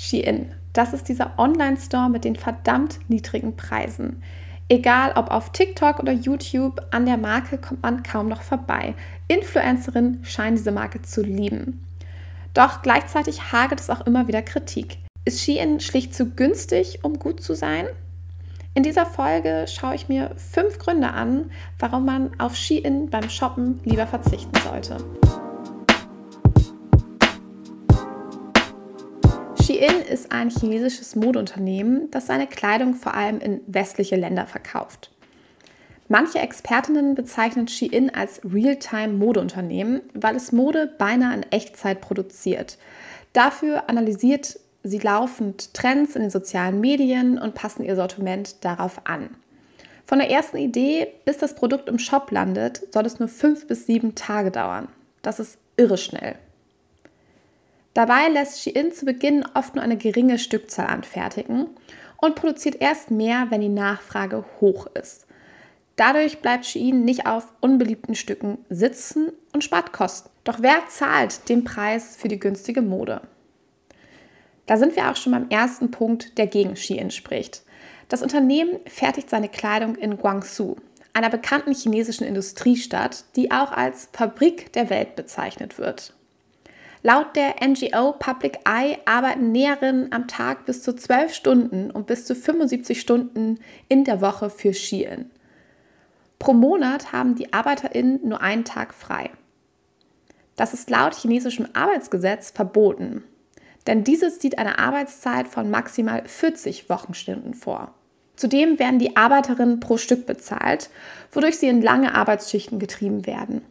Shein, das ist dieser Online-Store mit den verdammt niedrigen Preisen. Egal ob auf TikTok oder YouTube, an der Marke kommt man kaum noch vorbei. Influencerinnen scheinen diese Marke zu lieben. Doch gleichzeitig hagelt es auch immer wieder Kritik. Ist Shein schlicht zu günstig, um gut zu sein? In dieser Folge schaue ich mir fünf Gründe an, warum man auf Shein beim Shoppen lieber verzichten sollte. Shein ist ein chinesisches Modeunternehmen, das seine Kleidung vor allem in westliche Länder verkauft. Manche Expertinnen bezeichnen Shein als Realtime-Modeunternehmen, weil es Mode beinahe in Echtzeit produziert. Dafür analysiert sie laufend Trends in den sozialen Medien und passen ihr Sortiment darauf an. Von der ersten Idee bis das Produkt im Shop landet, soll es nur fünf bis sieben Tage dauern. Das ist irre schnell. Dabei lässt Shein zu Beginn oft nur eine geringe Stückzahl anfertigen und produziert erst mehr, wenn die Nachfrage hoch ist. Dadurch bleibt Shein nicht auf unbeliebten Stücken sitzen und spart Kosten. Doch wer zahlt den Preis für die günstige Mode? Da sind wir auch schon beim ersten Punkt, der gegen Shein spricht. Das Unternehmen fertigt seine Kleidung in Guangzhou, einer bekannten chinesischen Industriestadt, die auch als Fabrik der Welt bezeichnet wird. Laut der NGO Public Eye arbeiten Näherinnen am Tag bis zu 12 Stunden und bis zu 75 Stunden in der Woche für Shein. Pro Monat haben die ArbeiterInnen nur einen Tag frei. Das ist laut chinesischem Arbeitsgesetz verboten, denn dieses sieht eine Arbeitszeit von maximal 40 Wochenstunden vor. Zudem werden die Arbeiterinnen pro Stück bezahlt, wodurch sie in lange Arbeitsschichten getrieben werden.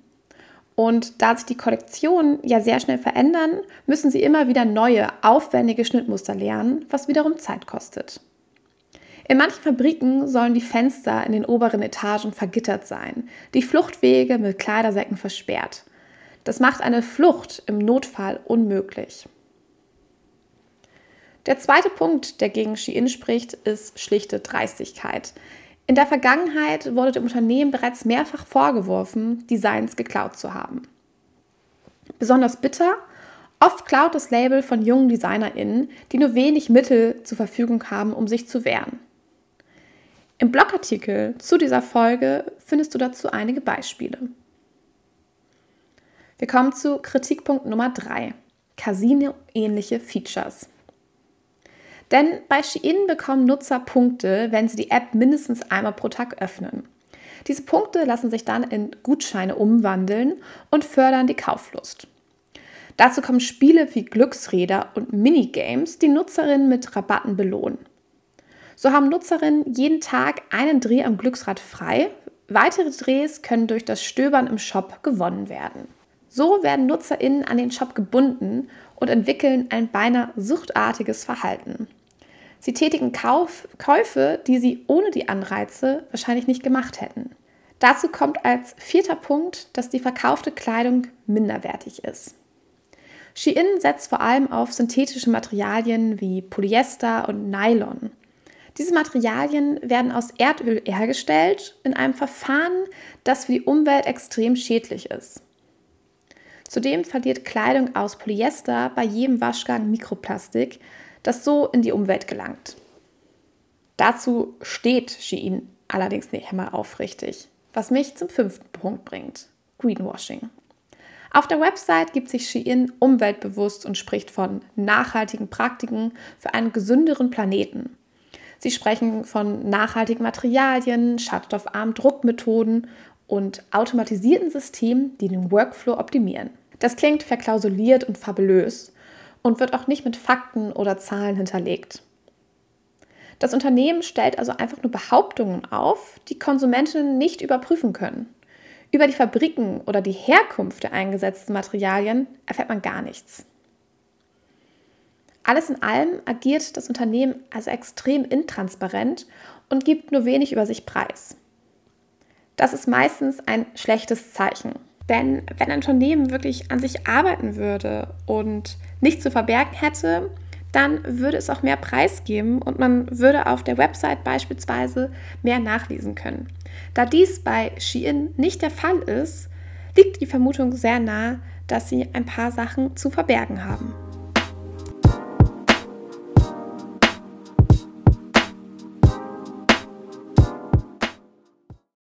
Und da sich die Kollektionen ja sehr schnell verändern, müssen sie immer wieder neue, aufwendige Schnittmuster lernen, was wiederum Zeit kostet. In manchen Fabriken sollen die Fenster in den oberen Etagen vergittert sein, die Fluchtwege mit Kleidersäcken versperrt. Das macht eine Flucht im Notfall unmöglich. Der zweite Punkt, der gegen Shein spricht, ist schlichte Dreistigkeit. In der Vergangenheit wurde dem Unternehmen bereits mehrfach vorgeworfen, Designs geklaut zu haben. Besonders bitter, oft klaut das Label von jungen DesignerInnen, die nur wenig Mittel zur Verfügung haben, um sich zu wehren. Im Blogartikel zu dieser Folge findest du dazu einige Beispiele. Wir kommen zu Kritikpunkt Nummer 3. Casino-ähnliche Features. Denn bei Shein bekommen Nutzer Punkte, wenn sie die App mindestens einmal pro Tag öffnen. Diese Punkte lassen sich dann in Gutscheine umwandeln und fördern die Kauflust. Dazu kommen Spiele wie Glücksräder und Minigames, die Nutzerinnen mit Rabatten belohnen. So haben Nutzerinnen jeden Tag einen Dreh am Glücksrad frei. Weitere Drehs können durch das Stöbern im Shop gewonnen werden. So werden Nutzerinnen an den Shop gebunden und entwickeln ein beinahe suchtartiges Verhalten. Sie tätigen Kauf, Käufe, die sie ohne die Anreize wahrscheinlich nicht gemacht hätten. Dazu kommt als vierter Punkt, dass die verkaufte Kleidung minderwertig ist. Shein setzt vor allem auf synthetische Materialien wie Polyester und Nylon. Diese Materialien werden aus Erdöl hergestellt in einem Verfahren, das für die Umwelt extrem schädlich ist. Zudem verliert Kleidung aus Polyester bei jedem Waschgang Mikroplastik, das so in die Umwelt gelangt. Dazu steht Shein allerdings nicht einmal aufrichtig, was mich zum fünften Punkt bringt: Greenwashing. Auf der Website gibt sich Shein umweltbewusst und spricht von nachhaltigen Praktiken für einen gesünderen Planeten. Sie sprechen von nachhaltigen Materialien, schadstoffarmen Druckmethoden und automatisierten Systemen, die den Workflow optimieren. Das klingt verklausuliert und fabulös und wird auch nicht mit Fakten oder Zahlen hinterlegt. Das Unternehmen stellt also einfach nur Behauptungen auf, die Konsumentinnen nicht überprüfen können. Über die Fabriken oder die Herkunft der eingesetzten Materialien erfährt man gar nichts. Alles in allem agiert das Unternehmen also extrem intransparent und gibt nur wenig über sich preis. Das ist meistens ein schlechtes Zeichen. Denn wenn ein Unternehmen wirklich an sich arbeiten würde und nichts zu verbergen hätte, dann würde es auch mehr Preis geben und man würde auf der Website beispielsweise mehr nachlesen können. Da dies bei Shein nicht der Fall ist, liegt die Vermutung sehr nah, dass sie ein paar Sachen zu verbergen haben.